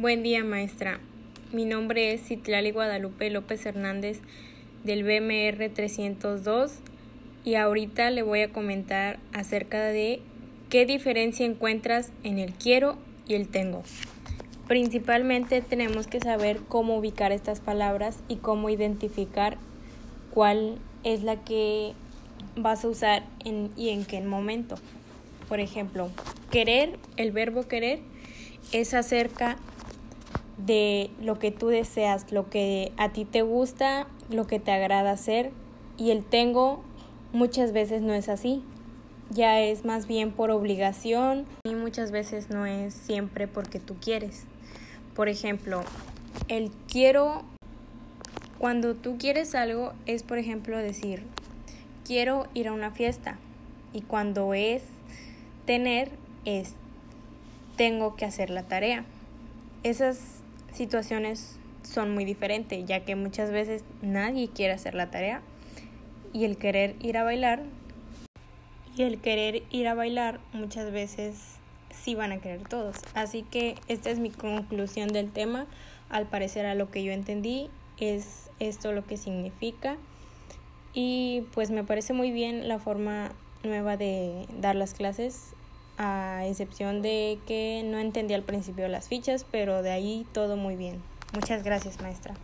Buen día, maestra. Mi nombre es Citlali Guadalupe López Hernández del BMR 302 y ahorita le voy a comentar acerca de qué diferencia encuentras en el quiero y el tengo. Principalmente tenemos que saber cómo ubicar estas palabras y cómo identificar cuál es la que vas a usar en, y en qué momento. Por ejemplo, querer, el verbo querer, es acerca de lo que tú deseas, lo que a ti te gusta, lo que te agrada hacer y el tengo muchas veces no es así. Ya es más bien por obligación y muchas veces no es siempre porque tú quieres. Por ejemplo, el quiero, cuando tú quieres algo es por ejemplo decir, quiero ir a una fiesta y cuando es tener es tengo que hacer la tarea. Esas situaciones son muy diferentes, ya que muchas veces nadie quiere hacer la tarea y el querer ir a bailar y el querer ir a bailar muchas veces sí van a querer todos. Así que esta es mi conclusión del tema. Al parecer a lo que yo entendí es esto lo que significa y pues me parece muy bien la forma nueva de dar las clases a excepción de que no entendí al principio las fichas, pero de ahí todo muy bien. Muchas gracias, maestra.